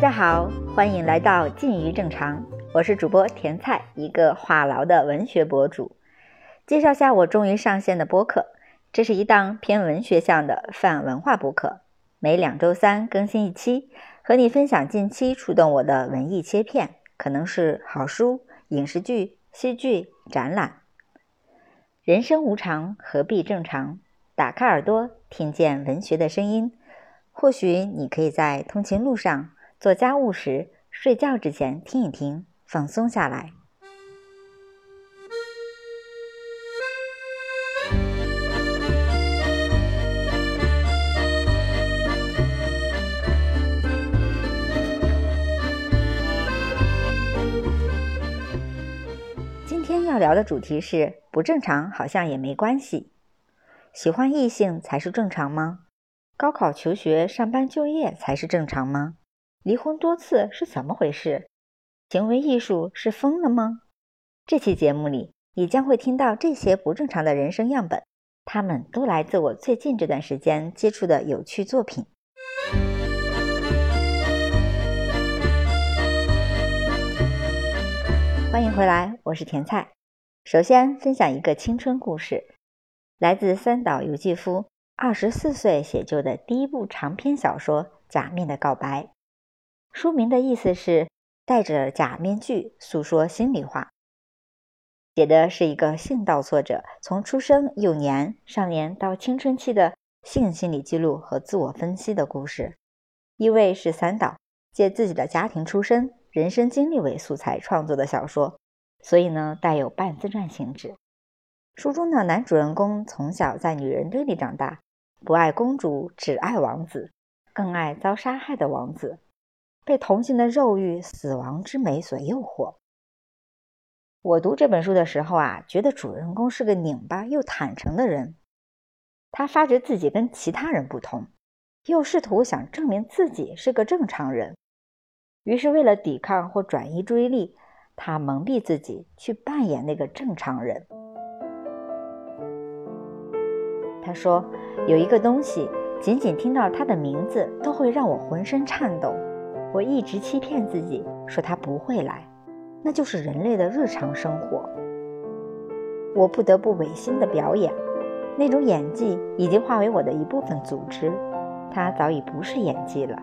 大家好，欢迎来到近于正常，我是主播甜菜，一个话痨的文学博主。介绍下我终于上线的播客，这是一档偏文学向的泛文化播客，每两周三更新一期，和你分享近期触动我的文艺切片，可能是好书、影视剧、戏剧、展览。人生无常，何必正常？打开耳朵，听见文学的声音。或许你可以在通勤路上。做家务时、睡觉之前听一听，放松下来。今天要聊的主题是：不正常好像也没关系。喜欢异性才是正常吗？高考、求学、上班、就业才是正常吗？离婚多次是怎么回事？行为艺术是疯了吗？这期节目里，你将会听到这些不正常的人生样本，他们都来自我最近这段时间接触的有趣作品。欢迎回来，我是甜菜。首先分享一个青春故事，来自三岛由纪夫二十四岁写就的第一部长篇小说《假面的告白》。书名的意思是戴着假面具诉说心里话，写的是一个性道作者从出生幼年、少年到青春期的性心理记录和自我分析的故事。一位是三岛借自己的家庭出身、人生经历为素材创作的小说，所以呢带有半自传性质。书中的男主人公从小在女人堆里长大，不爱公主，只爱王子，更爱遭杀害的王子。被同性的肉欲、死亡之美所诱惑。我读这本书的时候啊，觉得主人公是个拧巴又坦诚的人。他发觉自己跟其他人不同，又试图想证明自己是个正常人。于是，为了抵抗或转移注意力，他蒙蔽自己，去扮演那个正常人。他说：“有一个东西，仅仅听到它的名字，都会让我浑身颤抖。”我一直欺骗自己，说他不会来，那就是人类的日常生活。我不得不违心的表演，那种演技已经化为我的一部分组织，它早已不是演技了。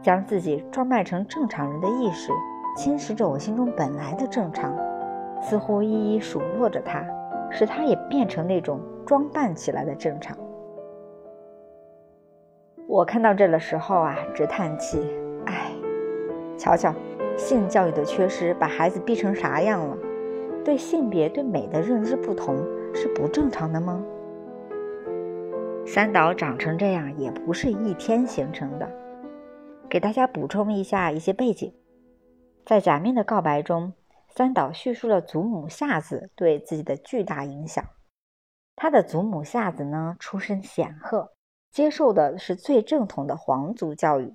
将自己装扮成正常人的意识，侵蚀着我心中本来的正常，似乎一一数落着他，使他也变成那种装扮起来的正常。我看到这的时候啊，直叹气。瞧瞧，性教育的缺失把孩子逼成啥样了？对性别、对美的认知不同是不正常的吗？三岛长成这样也不是一天形成的。给大家补充一下一些背景，在《假面的告白》中，三岛叙述了祖母夏子对自己的巨大影响。他的祖母夏子呢，出身显赫，接受的是最正统的皇族教育。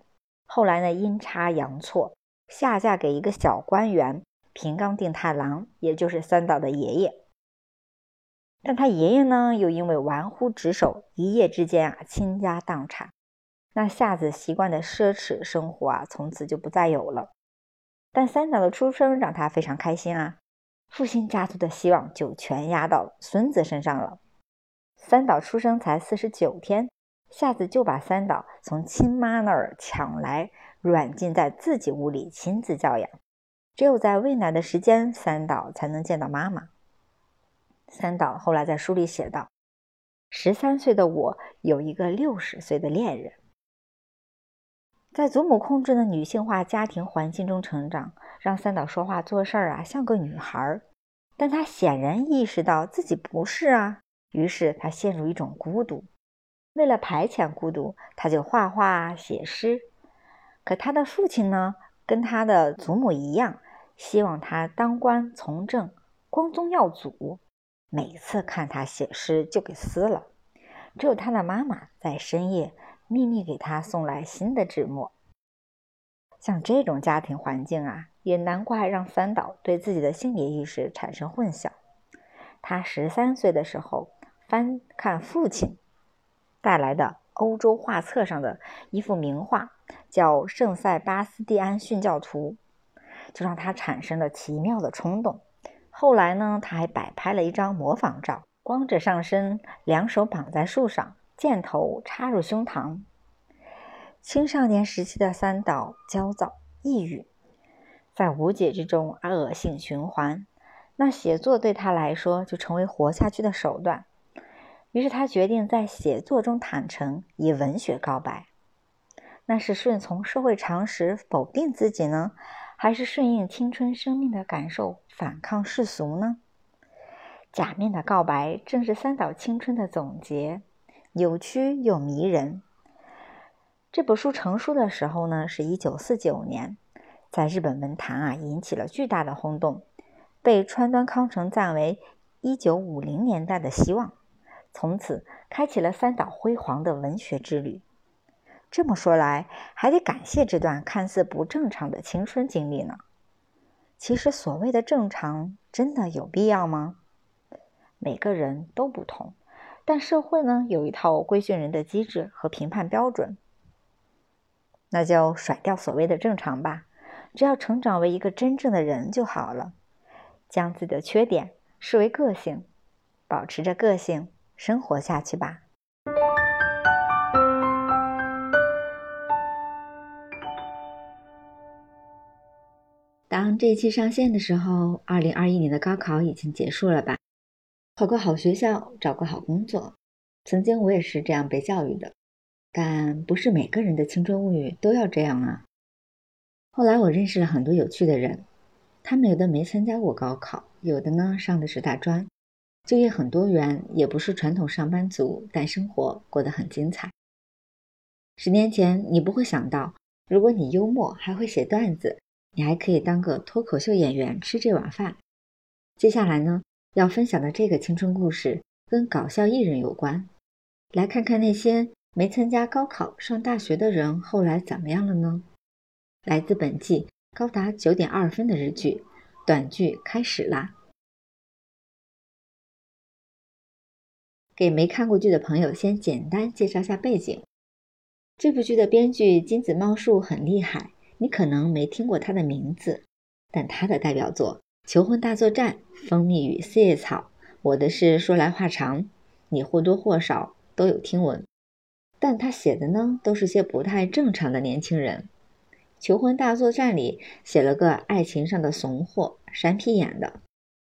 后来呢，阴差阳错下嫁给一个小官员平冈定太郎，也就是三岛的爷爷。但他爷爷呢，又因为玩忽职守，一夜之间啊倾家荡产。那夏子习惯的奢侈生活啊，从此就不再有了。但三岛的出生让他非常开心啊，复兴家族的希望就全压到孙子身上了。三岛出生才四十九天。下子就把三岛从亲妈那儿抢来，软禁在自己屋里亲自教养。只有在喂奶的时间，三岛才能见到妈妈。三岛后来在书里写道：“十三岁的我有一个六十岁的恋人。”在祖母控制的女性化家庭环境中成长，让三岛说话做事儿啊像个女孩儿。但他显然意识到自己不是啊，于是他陷入一种孤独。为了排遣孤独，他就画画写诗。可他的父亲呢，跟他的祖母一样，希望他当官从政，光宗耀祖。每次看他写诗，就给撕了。只有他的妈妈在深夜秘密给他送来新的纸墨。像这种家庭环境啊，也难怪让三岛对自己的性别意识产生混淆。他十三岁的时候，翻看父亲。带来的欧洲画册上的一幅名画，叫圣塞巴斯蒂安殉教图，就让他产生了奇妙的冲动。后来呢，他还摆拍了一张模仿照，光着上身，两手绑在树上，箭头插入胸膛。青少年时期的三岛焦躁、抑郁，在无解之中而恶性循环。那写作对他来说就成为活下去的手段。于是他决定在写作中坦诚，以文学告白。那是顺从社会常识否定自己呢，还是顺应青春生命的感受反抗世俗呢？假面的告白正是三岛青春的总结，扭曲又迷人。这本书成书的时候呢，是一九四九年，在日本文坛啊引起了巨大的轰动，被川端康成赞为一九五零年代的希望，从此开启了三岛辉煌的文学之旅。这么说来，还得感谢这段看似不正常的青春经历呢。其实，所谓的正常，真的有必要吗？每个人都不同，但社会呢，有一套规训人的机制和评判标准。那就甩掉所谓的正常吧，只要成长为一个真正的人就好了。将自己的缺点视为个性，保持着个性生活下去吧。当这一期上线的时候，二零二一年的高考已经结束了吧？考个好学校，找个好工作，曾经我也是这样被教育的。但不是每个人的青春物语都要这样啊。后来我认识了很多有趣的人，他们有的没参加过高考，有的呢上的是大专，就业很多元，也不是传统上班族，但生活过得很精彩。十年前你不会想到，如果你幽默还会写段子，你还可以当个脱口秀演员吃这碗饭。接下来呢，要分享的这个青春故事跟搞笑艺人有关，来看看那些。没参加高考上大学的人后来怎么样了呢？来自本季高达九点二分的日剧，短剧开始啦！给没看过剧的朋友先简单介绍下背景。这部剧的编剧金子茂树很厉害，你可能没听过他的名字，但他的代表作《求婚大作战》《蜂蜜与四叶草》《我的事说来话长》，你或多或少都有听闻。但他写的呢，都是些不太正常的年轻人。求婚大作战里写了个爱情上的怂货，山皮演的。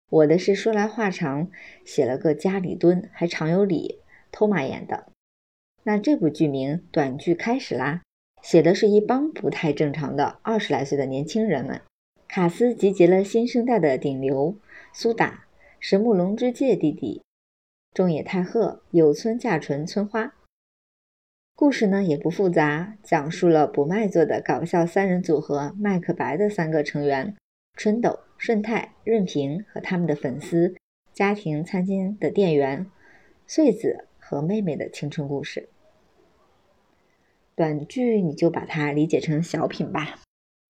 我的是说来话长，写了个家里蹲还常有理，偷马眼的。那这部剧名短剧开始啦，写的是一帮不太正常的二十来岁的年轻人们。卡斯集结了新生代的顶流：苏打、神木龙之介弟弟、中野太鹤、有村架纯、村花。故事呢也不复杂，讲述了不卖座的搞笑三人组合麦克白的三个成员春斗、顺太、润平和他们的粉丝、家庭餐厅的店员穗子和妹妹的青春故事。短剧你就把它理解成小品吧，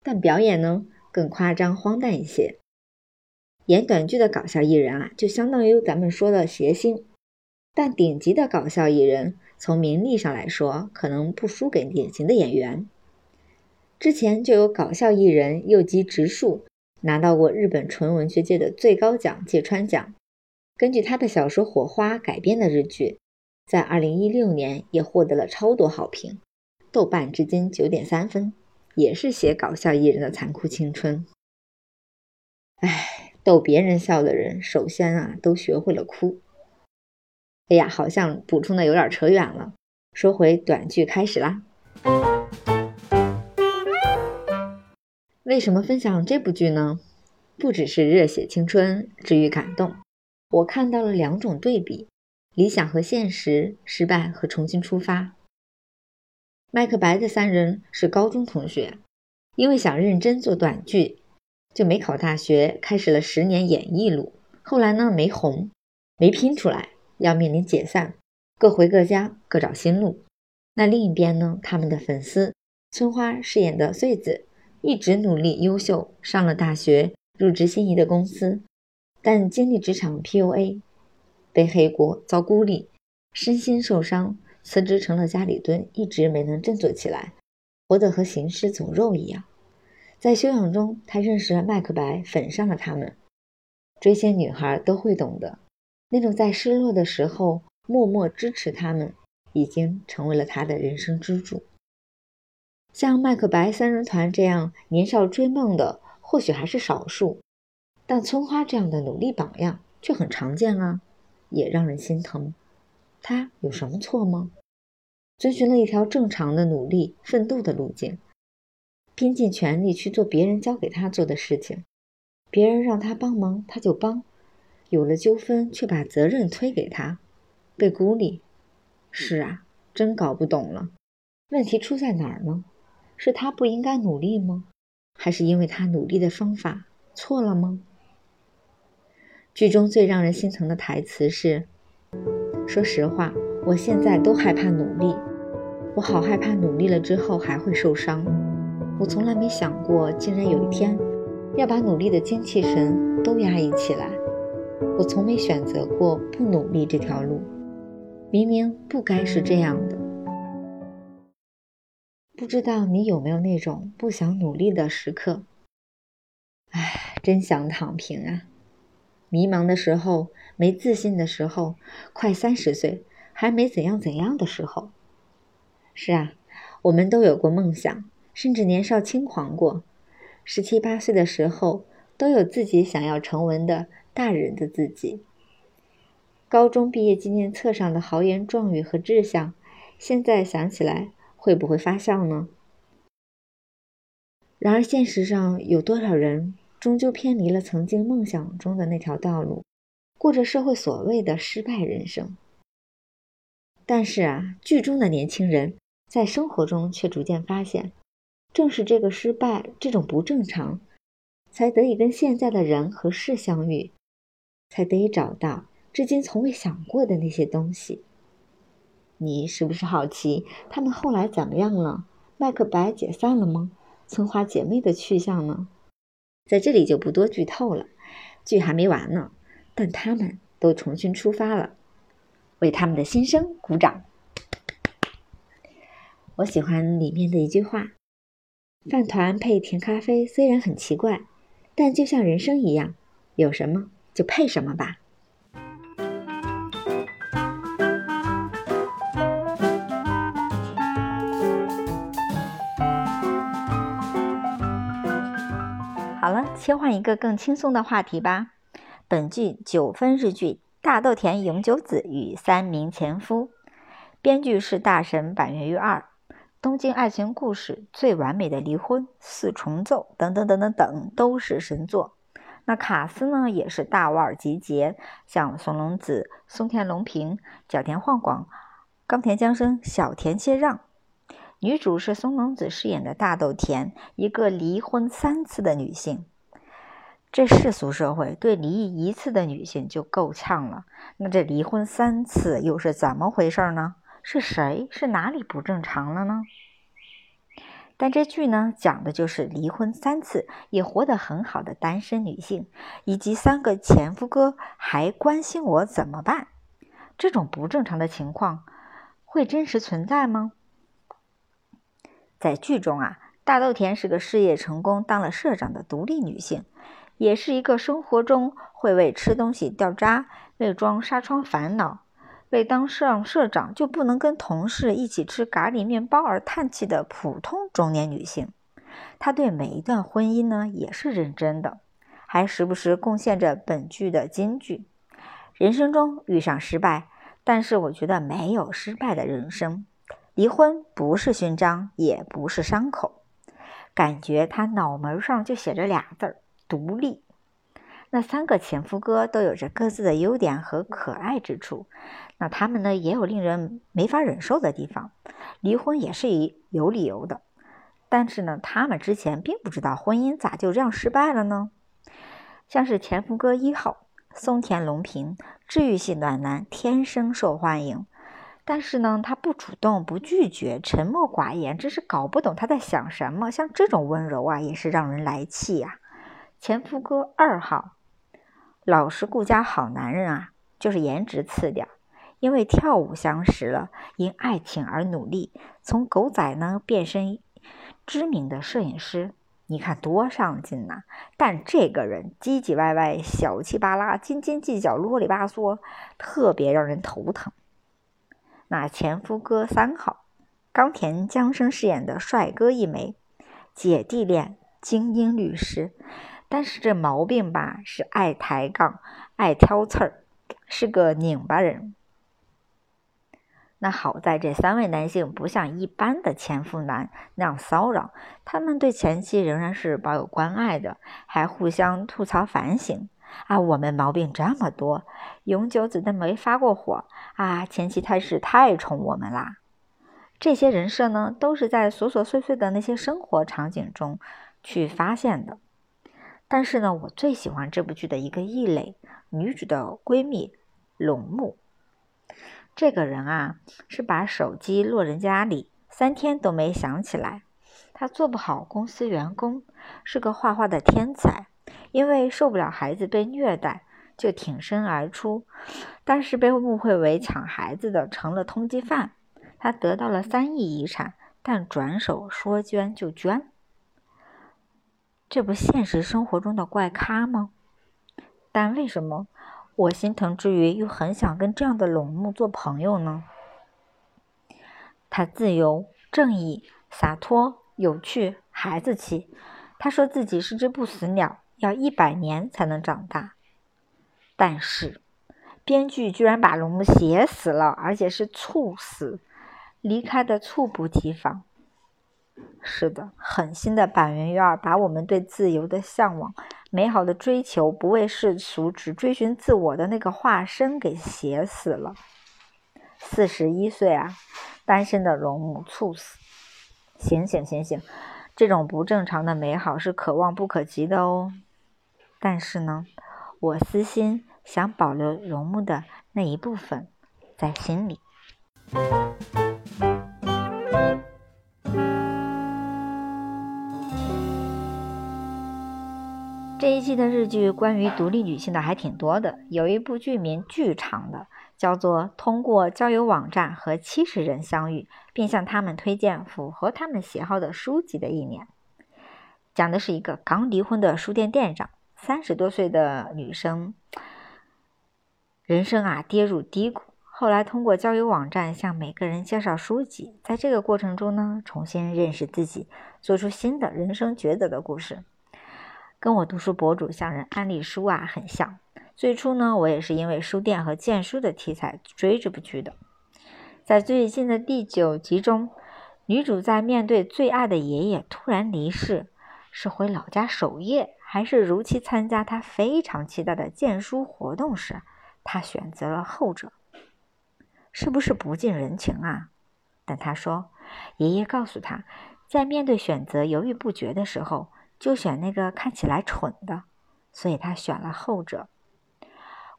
但表演呢更夸张荒诞一些。演短剧的搞笑艺人啊，就相当于咱们说的谐星，但顶级的搞笑艺人。从名利上来说，可能不输给典型的演员。之前就有搞笑艺人右吉直树拿到过日本纯文学界的最高奖芥川奖。根据他的小说《火花》改编的日剧，在2016年也获得了超多好评，豆瓣至今9.3分，也是写搞笑艺人的残酷青春。唉，逗别人笑的人，首先啊，都学会了哭。哎呀，好像补充的有点扯远了。说回短剧开始啦。为什么分享这部剧呢？不只是热血青春、治愈感动，我看到了两种对比：理想和现实，失败和重新出发。麦克白的三人是高中同学，因为想认真做短剧，就没考大学，开始了十年演艺路。后来呢，没红，没拼出来。要面临解散，各回各家，各找新路。那另一边呢？他们的粉丝村花饰演的穗子，一直努力优秀，上了大学，入职心仪的公司，但经历职场 PUA，被黑锅，遭孤立，身心受伤，辞职成了家里蹲，一直没能振作起来。活得和行尸走肉一样。在修养中，他认识了麦克白，粉上了他们。追星女孩都会懂得，那种在失落的时候默默支持他们，已经成为了他的人生支柱。像麦克白三人团这样年少追梦的，或许还是少数，但村花这样的努力榜样却很常见啊，也让人心疼。他有什么错吗？遵循了一条正常的努力奋斗的路径，拼尽全力去做别人交给他做的事情。别人让他帮忙，他就帮；有了纠纷，却把责任推给他，被孤立。是啊，真搞不懂了，问题出在哪儿呢？是他不应该努力吗？还是因为他努力的方法错了吗？剧中最让人心疼的台词是：“说实话，我现在都害怕努力，我好害怕努力了之后还会受伤。我从来没想过，竟然有一天。”要把努力的精气神都压抑起来。我从没选择过不努力这条路，明明不该是这样的。不知道你有没有那种不想努力的时刻？唉，真想躺平啊！迷茫的时候，没自信的时候，快三十岁还没怎样怎样的时候。是啊，我们都有过梦想，甚至年少轻狂过。十七八岁的时候，都有自己想要成为的大人的自己。高中毕业纪念册上的豪言壮语和志向，现在想起来会不会发笑呢？然而现实上，有多少人终究偏离了曾经梦想中的那条道路，过着社会所谓的失败人生？但是啊，剧中的年轻人在生活中却逐渐发现。正是这个失败，这种不正常，才得以跟现在的人和事相遇，才得以找到至今从未想过的那些东西。你是不是好奇他们后来怎么样了？麦克白解散了吗？村花姐妹的去向呢？在这里就不多剧透了，剧还没完呢。但他们都重新出发了，为他们的新生鼓掌。我喜欢里面的一句话。饭团配甜咖啡虽然很奇怪，但就像人生一样，有什么就配什么吧。切换一个更轻松的话题吧。本剧九分日剧《大豆田永久子与三名前夫》，编剧是大神板垣裕二。东京爱情故事、最完美的离婚、四重奏等等等等等都是神作。那卡斯呢也是大腕集结，像松隆子、松田龙平、角田晃广、冈田将生、小田切让。女主是松隆子饰演的大豆田，一个离婚三次的女性。这世俗社会对离异一次的女性就够呛了，那这离婚三次又是怎么回事呢？是谁？是哪里不正常了呢？但这剧呢，讲的就是离婚三次也活得很好的单身女性，以及三个前夫哥还关心我怎么办？这种不正常的情况会真实存在吗？在剧中啊，大豆田是个事业成功、当了社长的独立女性，也是一个生活中会为吃东西掉渣、为装纱窗烦恼。为当上社长就不能跟同事一起吃咖喱面包而叹气的普通中年女性，她对每一段婚姻呢也是认真的，还时不时贡献着本剧的金句。人生中遇上失败，但是我觉得没有失败的人生。离婚不是勋章，也不是伤口。感觉他脑门上就写着俩字儿：独立。那三个前夫哥都有着各自的优点和可爱之处。那他们呢也有令人没法忍受的地方，离婚也是以有理由的。但是呢，他们之前并不知道婚姻咋就这样失败了呢？像是前夫哥一号松田龙平，治愈系暖男，天生受欢迎。但是呢，他不主动，不拒绝，沉默寡言，真是搞不懂他在想什么。像这种温柔啊，也是让人来气呀。前夫哥二号，老实顾家好男人啊，就是颜值次点。因为跳舞相识了，因爱情而努力，从狗仔呢变身知名的摄影师。你看多上进呐！但这个人唧唧歪歪、小气巴拉、斤斤计较、啰里吧嗦，特别让人头疼。那前夫哥三号，冈田将生饰演的帅哥一枚，姐弟恋，精英律师。但是这毛病吧，是爱抬杠、爱挑刺儿，是个拧巴人。那好在这三位男性不像一般的前夫男那样骚扰，他们对前妻仍然是保有关爱的，还互相吐槽反省啊。我们毛病这么多，永久子弹没发过火啊，前妻太是太宠我们啦。这些人设呢，都是在琐琐碎碎的那些生活场景中去发现的。但是呢，我最喜欢这部剧的一个异类女主的闺蜜龙木。这个人啊，是把手机落人家里，三天都没想起来。他做不好公司员工，是个画画的天才。因为受不了孩子被虐待，就挺身而出。但是被误会为抢孩子的，成了通缉犯。他得到了三亿遗产，但转手说捐就捐。这不现实生活中的怪咖吗？但为什么？我心疼之余，又很想跟这样的龙木做朋友呢。他自由、正义、洒脱、有趣、孩子气。他说自己是只不死鸟，要一百年才能长大。但是，编剧居然把龙木写死了，而且是猝死，离开的猝不及防。是的，狠心的板垣院把我们对自由的向往。美好的追求，不为世俗，只追寻自我的那个化身给写死了。四十一岁啊，单身的龙母猝死。醒醒醒醒，这种不正常的美好是可望不可及的哦。但是呢，我私心想保留龙木的那一部分在心里。这一季的日剧关于独立女性的还挺多的，有一部剧名巨长的，叫做《通过交友网站和七十人相遇，并向他们推荐符合他们喜好的书籍的一年》，讲的是一个刚离婚的书店店长，三十多岁的女生，人生啊跌入低谷，后来通过交友网站向每个人介绍书籍，在这个过程中呢，重新认识自己，做出新的人生抉择的故事。跟我读书博主向人安利书啊很像。最初呢，我也是因为书店和荐书的题材追这部剧的。在最近的第九集中，女主在面对最爱的爷爷突然离世，是回老家守夜，还是如期参加她非常期待的荐书活动时，她选择了后者，是不是不近人情啊？但她说，爷爷告诉她，在面对选择犹豫不决的时候。就选那个看起来蠢的，所以他选了后者。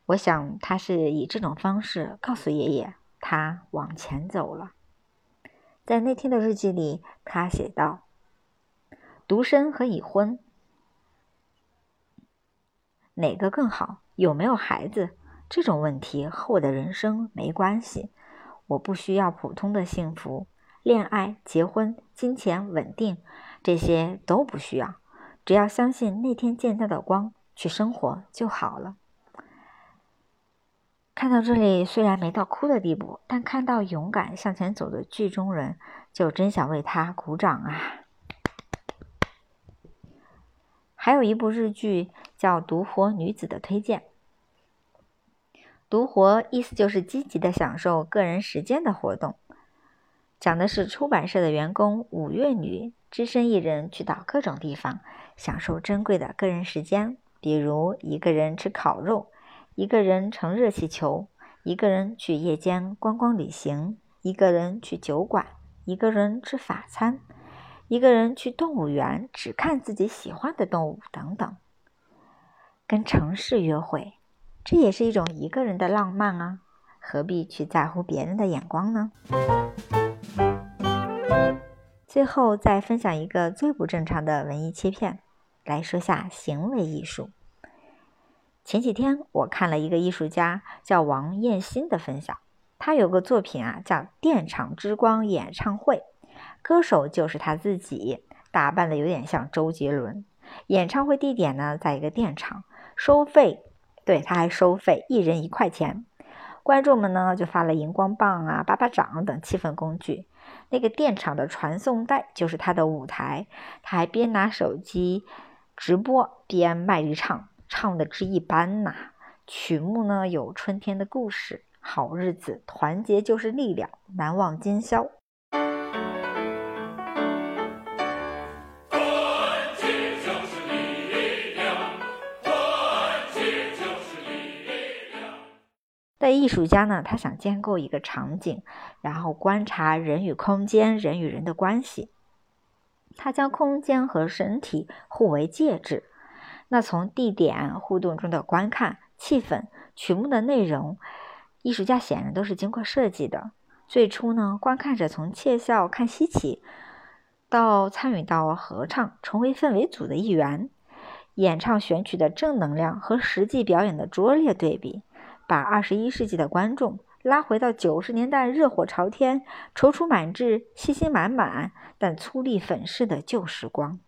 我想他是以这种方式告诉爷爷，他往前走了。在那天的日记里，他写道：“独身和已婚，哪个更好？有没有孩子？这种问题和我的人生没关系。我不需要普通的幸福，恋爱、结婚、金钱、稳定，这些都不需要。”只要相信那天见到的光，去生活就好了。看到这里，虽然没到哭的地步，但看到勇敢向前走的剧中人，就真想为他鼓掌啊！还有一部日剧叫《独活女子》的推荐，“独活”意思就是积极的享受个人时间的活动，讲的是出版社的员工五月女，只身一人去到各种地方。享受珍贵的个人时间，比如一个人吃烤肉，一个人乘热气球，一个人去夜间观光旅行，一个人去酒馆，一个人吃法餐，一个人去动物园只看自己喜欢的动物等等。跟城市约会，这也是一种一个人的浪漫啊！何必去在乎别人的眼光呢？最后再分享一个最不正常的文艺切片。来说下行为艺术。前几天我看了一个艺术家叫王艳欣的分享，他有个作品啊叫《电厂之光演唱会》，歌手就是他自己，打扮的有点像周杰伦。演唱会地点呢，在一个电厂，收费，对他还收费，一人一块钱。观众们呢，就发了荧光棒啊、巴巴掌等气氛工具。那个电厂的传送带就是他的舞台，他还边拿手机直播边卖力唱，唱的之一般呐。曲目呢有《春天的故事》《好日子》《团结就是力量》《难忘今宵》。在艺术家呢，他想建构一个场景，然后观察人与空间、人与人的关系。他将空间和身体互为介质。那从地点互动中的观看。气氛、曲目的内容，艺术家显然都是经过设计的。最初呢，观看者从窃笑看稀奇，到参与到合唱，成为氛围组的一员，演唱选曲的正能量和实际表演的拙劣对比，把二十一世纪的观众拉回到九十年代热火朝天、踌躇满志、信心满满但粗粝粉饰的旧时光。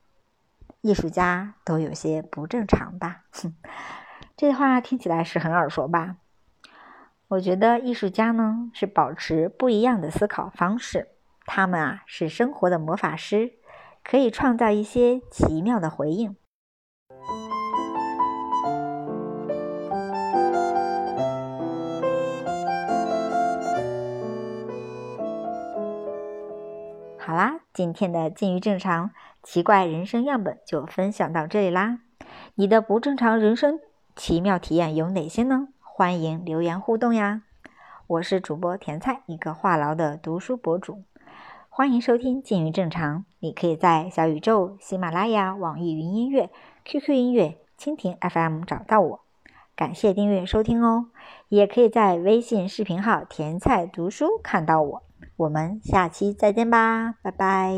艺术家都有些不正常吧？哼。这话听起来是很耳熟吧？我觉得艺术家呢是保持不一样的思考方式，他们啊是生活的魔法师，可以创造一些奇妙的回应。好啦，今天的近于正常奇怪人生样本就分享到这里啦，你的不正常人生。奇妙体验有哪些呢？欢迎留言互动呀！我是主播甜菜，一个话痨的读书博主。欢迎收听《近于正常》，你可以在小宇宙、喜马拉雅、网易云音乐、QQ 音乐、蜻蜓 FM 找到我。感谢订阅收听哦！也可以在微信视频号“甜菜读书”看到我。我们下期再见吧，拜拜。